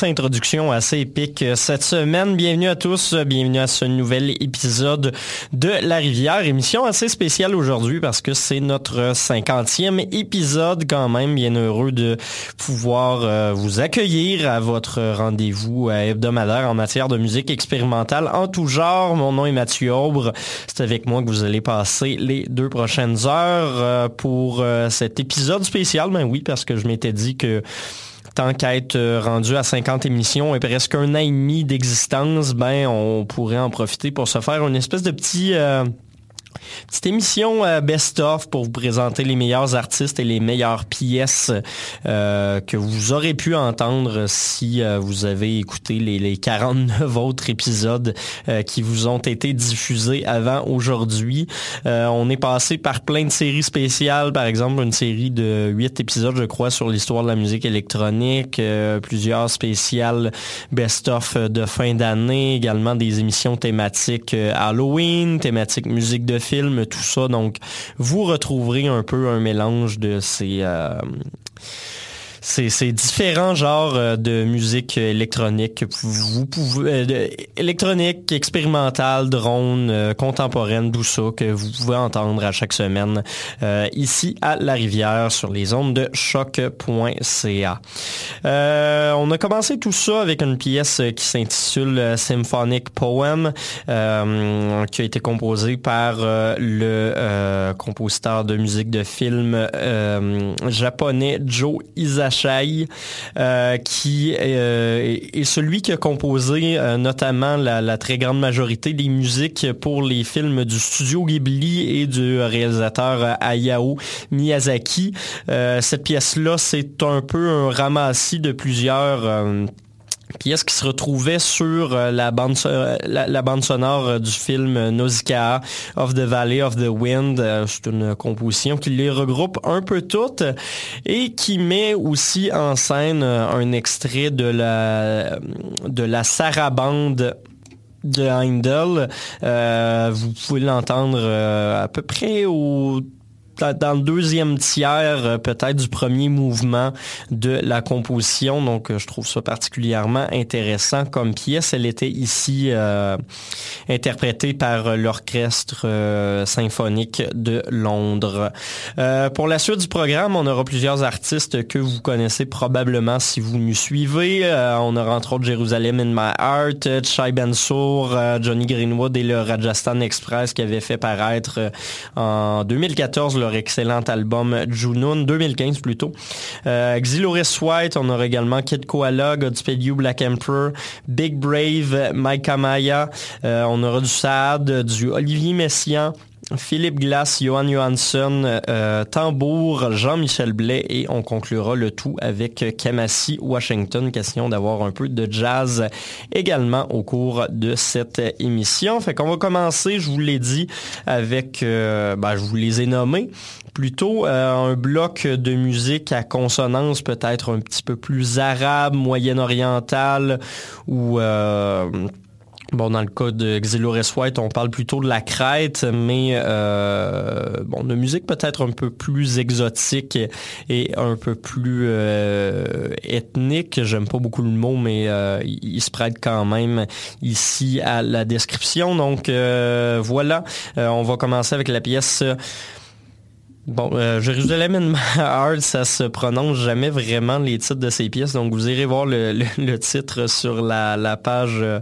Introduction assez épique cette semaine. Bienvenue à tous, bienvenue à ce nouvel épisode de La Rivière. Émission assez spéciale aujourd'hui parce que c'est notre cinquantième épisode quand même. Bien heureux de pouvoir euh, vous accueillir à votre rendez-vous euh, hebdomadaire en matière de musique expérimentale en tout genre. Mon nom est Mathieu Aubre. C'est avec moi que vous allez passer les deux prochaines heures euh, pour cet épisode spécial. Ben oui, parce que je m'étais dit que tant qu'à être euh, rendu à 50 émissions et presque un an et demi d'existence, ben on pourrait en profiter pour se faire une espèce de petit euh, Petite émission euh, best-of pour vous présenter les meilleurs artistes et les meilleures pièces euh, que vous aurez pu entendre si euh, vous avez écouté les, les 49 autres épisodes qui vous ont été diffusés avant aujourd'hui. on est passé par plein de séries spéciales, par exemple une série de 8 épisodes, je crois, sur l'histoire de la musique électronique, plusieurs spéciales best-of de fin d'année, également des émissions thématiques Halloween, thématiques musique de film, tout ça. Donc, vous retrouverez un peu un mélange de ces... Euh, c'est différents genres euh, de musique électronique. Vous pouvez euh, électronique, expérimentale, drone, euh, contemporaine, ça que vous pouvez entendre à chaque semaine ici à La Rivière sur les ondes de choc.ca. on a commencé tout ça avec une pièce qui s'intitule Symphonic Poem, qui a été composée par le compositeur de musique de film japonais Joe Euh, qui euh, est celui qui a composé euh, notamment la, très grande majorité des musiques pour les films du studio Ghibli et du réalisateur Hayao Miyazaki. cette pièce-là, c'est un peu un ramassis de plusieurs pièce qui se retrouvait sur euh, la bande, la, bande sonore euh, du film Nausicaa of the Valley of the Wind. Euh, c'est une composition qui les regroupe un peu toutes et qui met aussi en scène un extrait de la, de la sarabande de Heindel. vous pouvez l'entendre à peu près au dans le deuxième tiers euh, peut-être du premier mouvement de la composition. Donc, euh, je trouve ça particulièrement intéressant comme pièce. Elle était ici euh, interprétée par l'Orchestre symphonique de Londres. pour la suite du programme, on aura plusieurs artistes que vous connaissez probablement si vous nous suivez. on aura entre autres Jérusalem in My Heart, Chai Bensour, Johnny Greenwood et le Rajasthan Express qui avait fait paraître en 2014 leur excellent album Junoon, 2015 plutôt. Euh, Xiloris White, on aura également Kid Koala, Godspeed You, Black Emperor, Big Brave, Mike Amaya, euh, on aura du Saad, du Olivier Messiaen, Philippe Glass, Johan Johansson, euh, Tambour, Jean-Michel Blais et on conclura le tout avec Kamasi Washington. Question d'avoir un peu de jazz également au cours de cette émission. Fait qu'on va commencer, je vous l'ai dit, avec, euh, ben, je vous les ai nommés plutôt euh, un bloc de musique à consonance peut-être un petit peu plus arabe, moyen-orientale ou Bon, dans le cas de Xylores White, on parle plutôt de la crête, mais euh, bon, de musique peut-être un peu plus exotique et un peu plus euh, ethnique. J'aime pas beaucoup le mot, mais euh, il, se prête quand même ici à la description. Donc voilà, on va commencer avec la pièce. Bon, euh, Jérusalem in my heart, ça se prononce jamais vraiment les titres de ces pièces, donc vous irez voir le, titre sur la, page euh,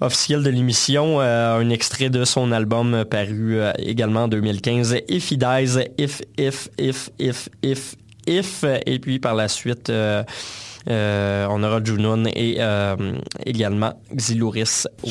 officielle de l'émission, euh, un extrait de son album paru également en 2015, If He Dies, If, If, If, If, If, If, et puis par la suite... On aura Junon et également Xilouris. Wow.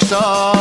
So.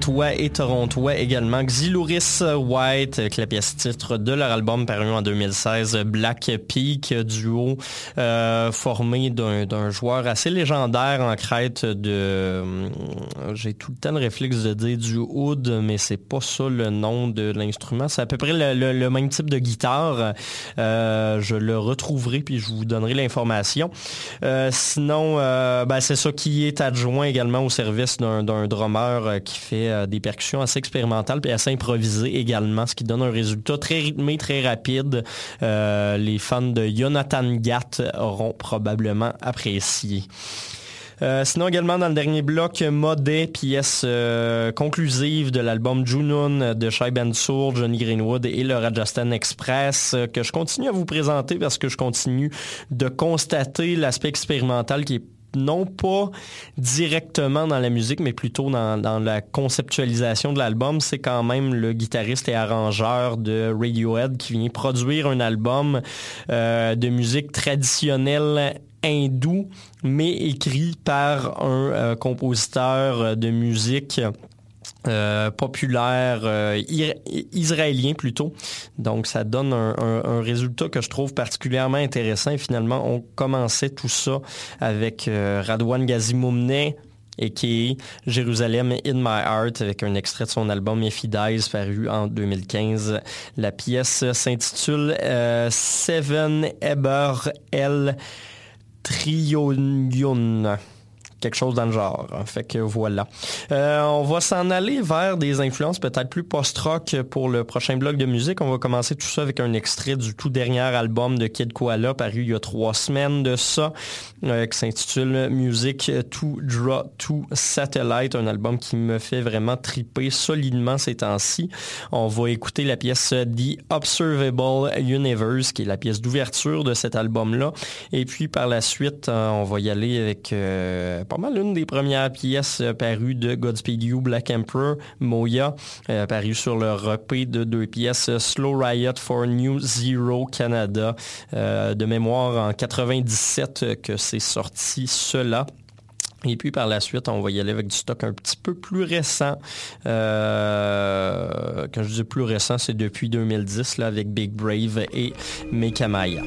Euh, crétois et torontois également, Xylouris White, avec la pièce titre de leur album paru en 2016, Black Peak, duo euh, formé d'un joueur assez légendaire en crête de... euh, J'ai tout le temps le réflexe de dire du oud, mais c'est pas ça le nom de l'instrument. C'est à peu près le, même type de guitare. Euh, je le retrouverai puis je vous donnerai l'information. Euh, sinon, euh, ben, c'est ça qui est adjoint également au service d'un drummer euh, qui fait euh, des percussions assez expérimentales et assez improvisées également, ce qui donne un résultat très rythmé, très rapide. Euh, les fans de Jonathan Gatt auront probablement apprécié. Euh, sinon également dans le dernier bloc, Modé, pièce conclusive de l'album Junoon de Shai Bensour, Johnny Greenwood et le Rajasthan Express que je continue à vous présenter parce que je continue de constater l'aspect expérimental qui est non pas directement dans la musique, mais plutôt dans, la conceptualisation de l'album. C'est quand même le guitariste et arrangeur de Radiohead qui vient produire un album euh, de musique traditionnelle hindou, mais écrit par un euh, compositeur de musique euh, populaire euh, israélien plutôt. Donc ça donne un, résultat que je trouve particulièrement intéressant. Et finalement, on commençait tout ça avec euh, Radwan Gazimoumne et qui est Jérusalem in My Heart avec un extrait de son album Ephidies paru en 2015. La pièce s'intitule euh, Seven Eber El Trionion quelque chose dans le genre. Fait que voilà. Euh, on va s'en aller vers des influences peut-être plus post-rock pour le prochain bloc de musique. On va commencer tout ça avec un extrait du tout dernier album de Kid Koala paru il y a trois semaines de ça, euh, qui s'intitule Music to Draw to Satellite, un album qui me fait vraiment triper solidement ces temps-ci. On va écouter la pièce The Observable Universe, qui est la pièce d'ouverture de cet album-là. Et puis par la suite, euh, on va y aller avec pas mal une des premières pièces euh, parues de Godspeed You, Black Emperor, Moya, euh, paru sur leur EP de deux pièces, euh, Slow Riot for New Zero Canada, de mémoire en 97 euh, que c'est sorti cela. Et puis par la suite, on va y aller avec du stock un petit peu plus récent. Quand je dis plus récent, c'est depuis 2010 là, avec Big Brave et Mekamaya.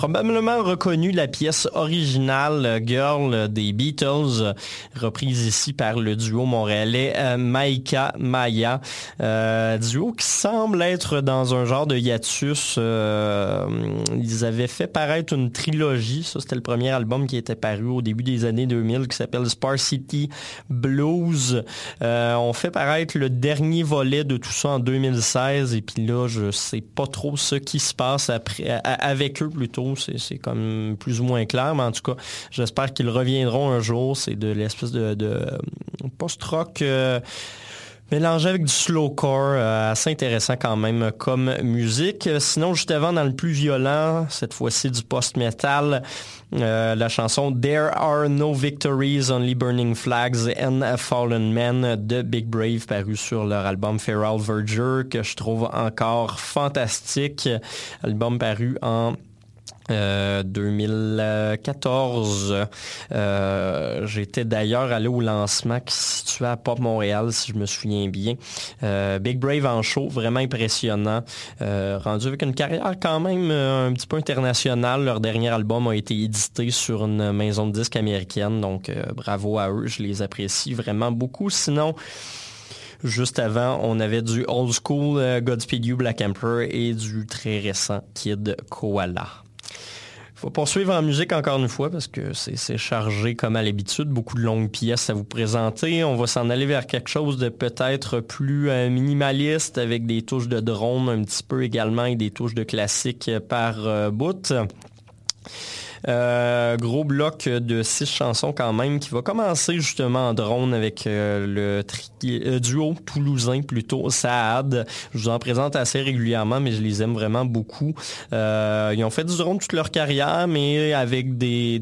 Probablement reconnu la pièce originale euh, Girl euh, des Beatles, euh, reprise ici par le duo montréalais Maïka Maya. Duo qui semble être dans un genre de hiatus. ils avaient fait paraître une trilogie. Ça, c'était le premier album qui était paru au début des années 2000 qui s'appelle Spar City Blues. Euh, on fait paraître le dernier volet de tout ça en 2016 et puis là, je sais pas trop ce qui se passe avec eux plutôt. C'est comme plus ou moins clair, mais en tout cas, j'espère qu'ils reviendront un jour. C'est de l'espèce de, post-rock. euh, Mélangé avec du slowcore, euh, assez intéressant quand même comme musique. Sinon, juste avant, dans le plus violent, cette fois-ci du post-metal, euh, la chanson There Are No Victories, Only Burning Flags and Fallen Men de Big Brave, paru sur leur album Feral Verger, que je trouve encore fantastique. Album paru en euh, 2014. Euh, J'étais d'ailleurs allé au lancement qui se situait à Pop Montréal, si je me souviens bien. Euh, Big Brave en show, vraiment impressionnant. Euh, rendu avec une carrière quand même euh, un petit peu internationale. Leur dernier album a été édité sur une maison de disques américaine, donc euh, bravo à eux, je les apprécie vraiment beaucoup. Sinon, Juste avant, on avait du old school euh, Godspeed You Black Emperor et du très récent Kid Koala. Faut poursuivre en musique encore une fois parce que c'est chargé comme à l'habitude, beaucoup de longues pièces à vous présenter. On va s'en aller vers quelque chose de peut-être plus euh, minimaliste avec des touches de drone un petit peu également et des touches de classique par euh, bout. Euh, gros bloc de six chansons quand même qui va commencer justement en drone avec euh, le euh, duo toulousain plutôt, Saad. Je vous en présente assez régulièrement, mais je les aime vraiment beaucoup. Euh, ils ont fait du drone toute leur carrière, mais avec des,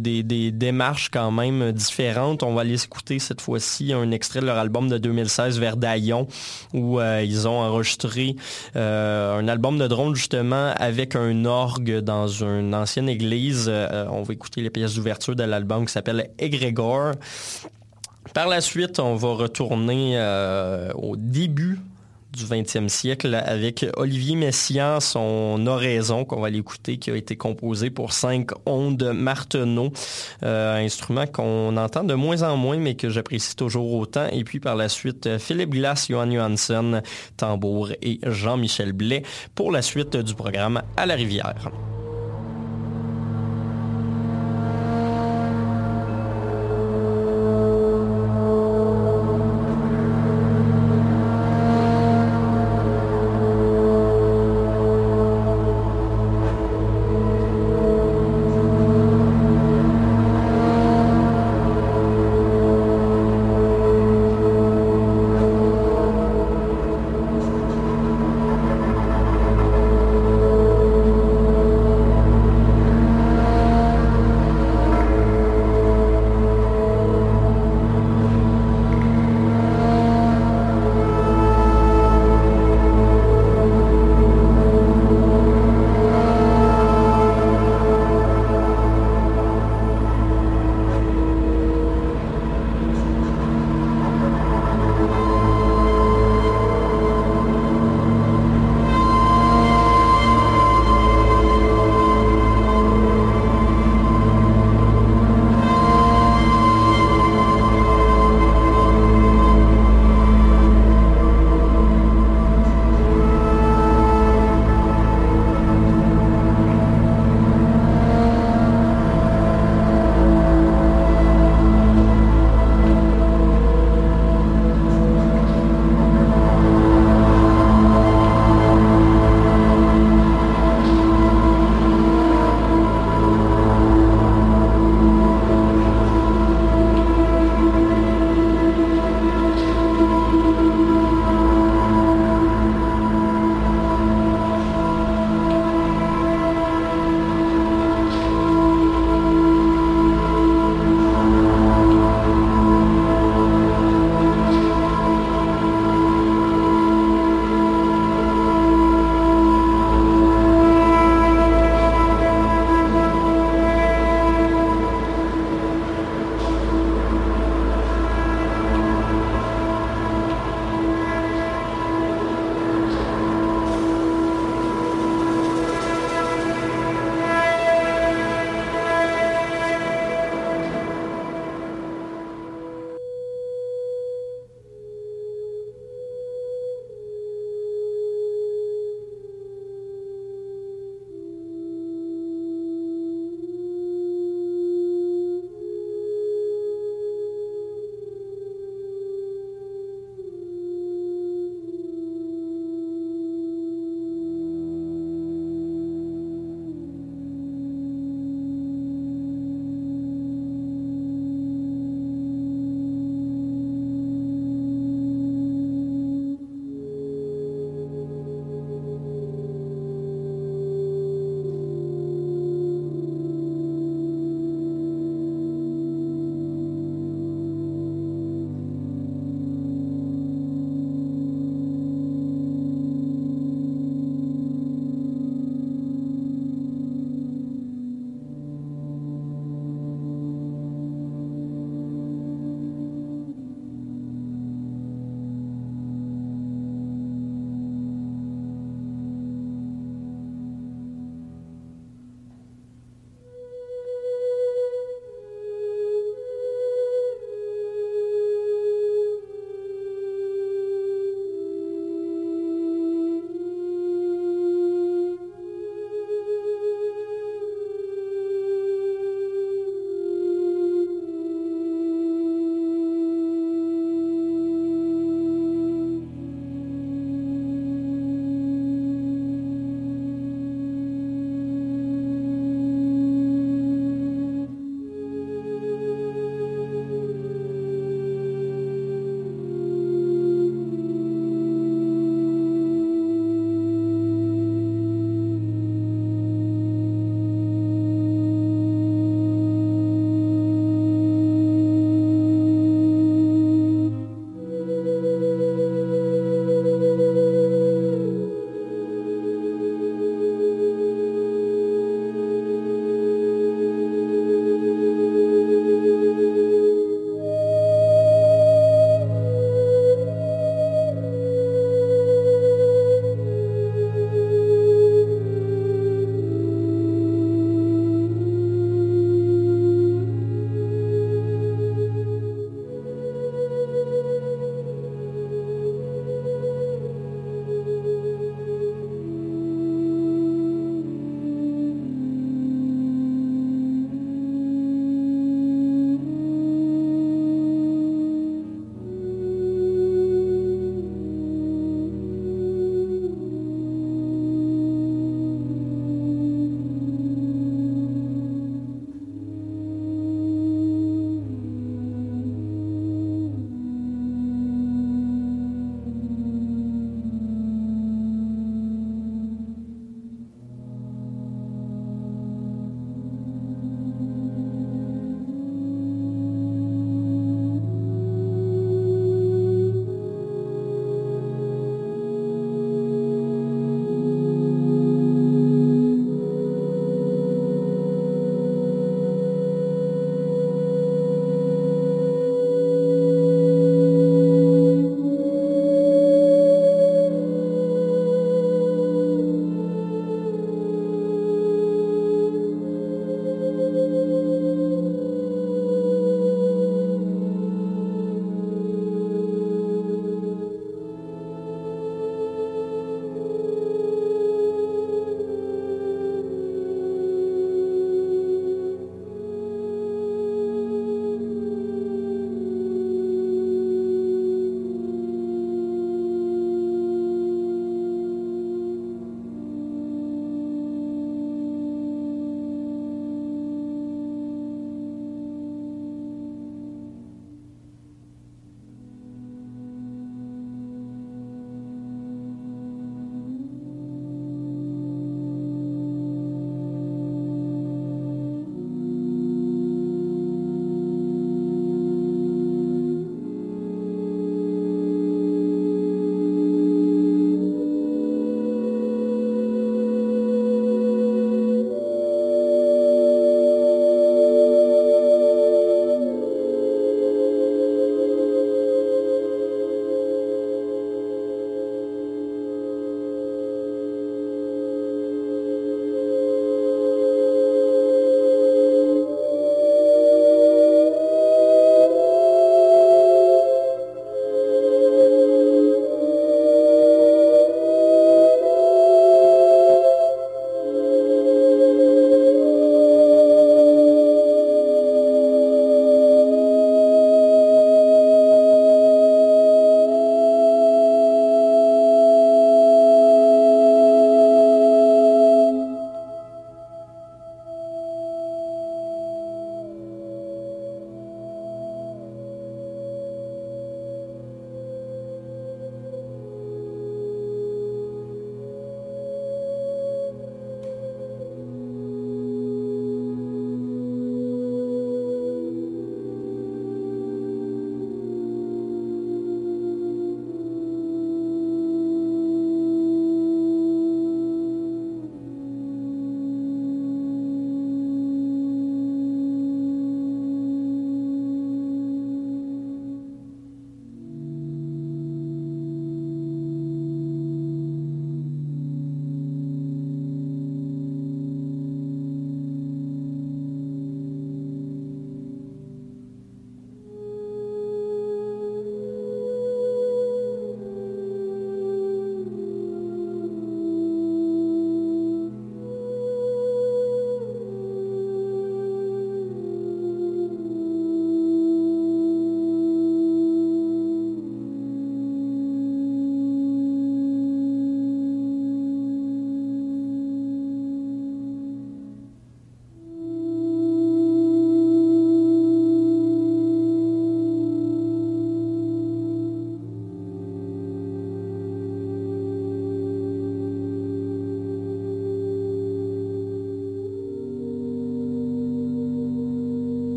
démarches quand même différentes. On va aller écouter cette fois-ci un extrait de leur album de 2016, Verdaillon, où ils ont enregistré un album de drone justement avec un orgue dans une ancienne église. On va écouter les pièces d'ouverture de l'album qui s'appelle Egrégor. Par la suite, on va retourner euh, au début du 20e siècle avec Olivier Messiaen, son oraison qu'on va l'écouter, qui a été composé pour cinq ondes Marteneau, euh, instrument qu'on entend de moins en moins, mais que j'apprécie toujours autant. Et puis par la suite, Philippe Glass, Johan Johansson, tambour et Jean-Michel Blais pour la suite du programme À la rivière.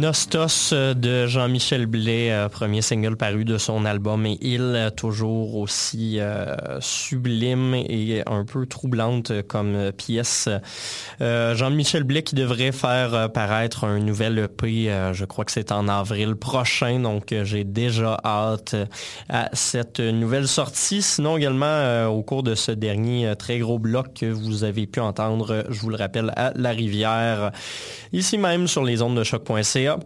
Nostos euh, de Jean-Michel Blais, euh, premier single paru de son album et il euh, toujours aussi sublime et un peu troublante comme pièce. Euh, Jean-Michel Blais qui devrait faire euh, paraître un nouvel EP, euh, je crois que c'est en avril prochain, donc j'ai déjà hâte à cette nouvelle sortie. Sinon également au cours de ce dernier très gros bloc que vous avez pu entendre, je vous le rappelle, à La Rivière, ici même sur les ondes de choc.ca.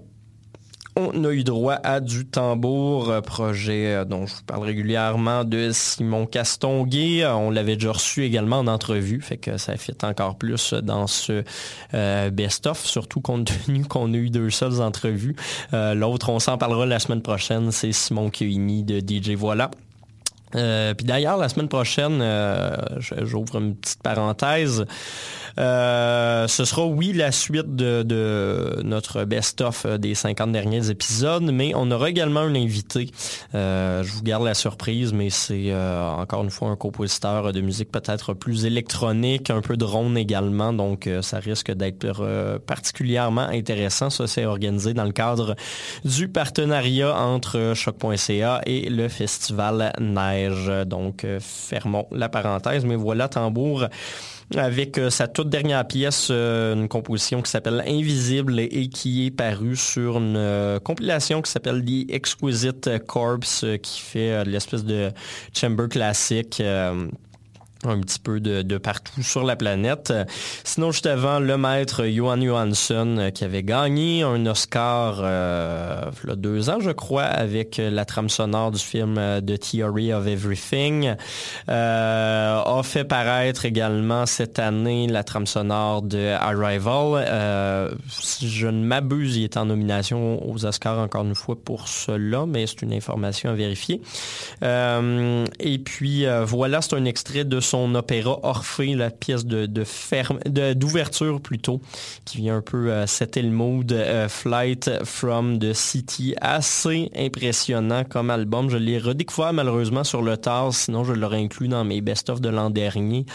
On a eu droit à du tambour, euh, projet euh, dont je vous parle régulièrement de Simon Castonguay. Euh, On l'avait déjà reçu également en entrevue, fait que ça fait encore plus dans ce best-of, surtout compte tenu qu'on a eu deux seules entrevues. L'autre, on s'en parlera la semaine prochaine, c'est Simon Kioini de DJ Voilà. Euh, puis d'ailleurs, la semaine prochaine, euh, j'ouvre une petite parenthèse, euh, ce sera oui la suite de, de notre best-of des 50 derniers épisodes, mais on aura également un invité. Je vous garde la surprise, mais c'est encore une fois un compositeur de musique peut-être plus électronique, un peu drone également, donc ça risque d'être particulièrement intéressant. Ça, c'est organisé dans le cadre du partenariat entre Choc.ca et le Festival Donc, euh, fermons la parenthèse, mais voilà Tambour avec euh, sa toute dernière pièce, euh, une composition qui s'appelle Invisible et qui est parue sur une compilation qui s'appelle The Exquisite Corpse, qui fait l'espèce de chamber classique. Un petit peu de, partout sur la planète. Sinon, juste avant, le maître Johan Johansson euh, qui avait gagné un Oscar euh, il y a deux ans, je crois, avec la trame sonore du film euh, The Theory of Everything. A fait paraître également cette année la trame sonore de Arrival. Si je ne m'abuse, il est en nomination aux Oscars encore une fois pour cela, mais c'est une information à vérifier. Et puis voilà, c'est un extrait de son opéra Orphée, la pièce de, de ferme, d'ouverture plutôt, qui vient un peu euh, le mood. euh, Flight from the City, assez impressionnant comme album. Je l'ai redécouvert malheureusement sur le tard, sinon je l'aurais inclus dans mes best-of de l'an dernier.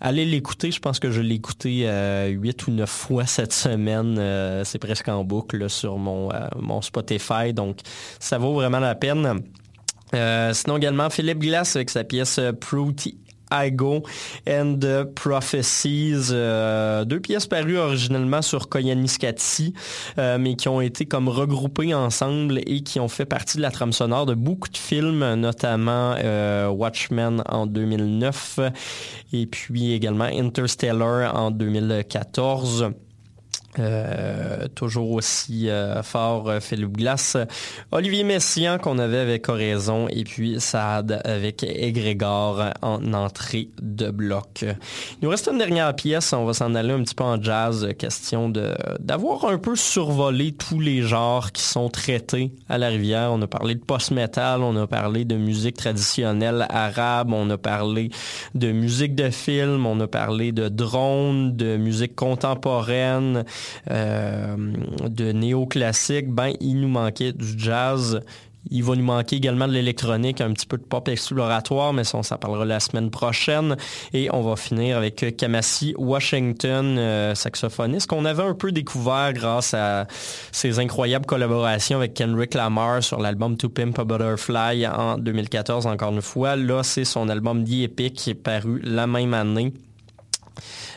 Allez l'écouter, je pense que je l'ai écouté euh, huit ou neuf fois cette semaine. Euh, c'est presque en boucle sur mon, mon Spotify, donc ça vaut vraiment la peine. Sinon également Philippe Glass avec sa pièce Fruity I Go and the Prophecies, euh, deux pièces parues originellement sur Koyaanisqatsi, euh, mais qui ont été comme regroupées ensemble et qui ont fait partie de la trame sonore de beaucoup de films, notamment euh, Watchmen en 2009 et puis également Interstellar en 2014. Euh, toujours aussi euh, fort euh, Philippe Glass. Olivier Messiaen qu'on avait avec Oraison et puis Saad avec Égrégore en entrée de bloc. Il nous reste une dernière pièce, on va s'en aller un petit peu en jazz, question de d'avoir un peu survolé tous les genres qui sont traités à la rivière. On a parlé de post-metal, on a parlé de musique traditionnelle arabe, on a parlé de musique de film, on a parlé de drone, de musique contemporaine, de néoclassique, ben il nous manquait du jazz. Il va nous manquer également de l'électronique, un petit peu de pop exploratoire, mais ça, on s'en parlera la semaine prochaine. Et on va finir avec Kamasi Washington, euh, saxophoniste, qu'on avait un peu découvert grâce à ses incroyables collaborations avec Kendrick Lamar sur l'album To Pimp a Butterfly en 2014, encore une fois. Là, c'est son album The Epic qui est paru la même année.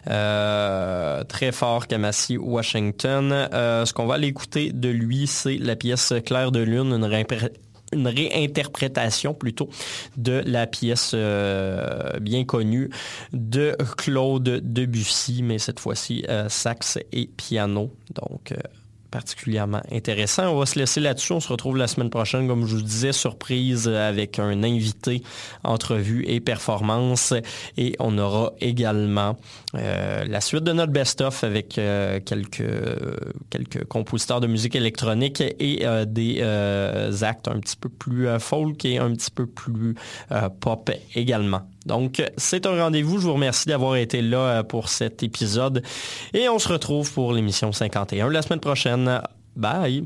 Euh, très fort Kamasi Washington. Euh, ce qu'on va aller écouter de lui, c'est la pièce Claire de Lune, une, réinterprétation plutôt de la pièce euh, bien connue de Claude Debussy, mais cette fois-ci sax et piano. Donc particulièrement intéressant. On va se laisser là-dessus. On se retrouve la semaine prochaine, comme je vous disais, surprise avec un invité, entrevue et performance. Et on aura également euh, la suite de notre best-of avec euh, quelques, euh, quelques compositeurs de musique électronique et des actes un petit peu plus folk et un petit peu plus pop également. Donc, c'est un rendez-vous. Je vous remercie d'avoir été là euh, pour cet épisode. Et on se retrouve pour l'émission 51 la semaine prochaine. Bye!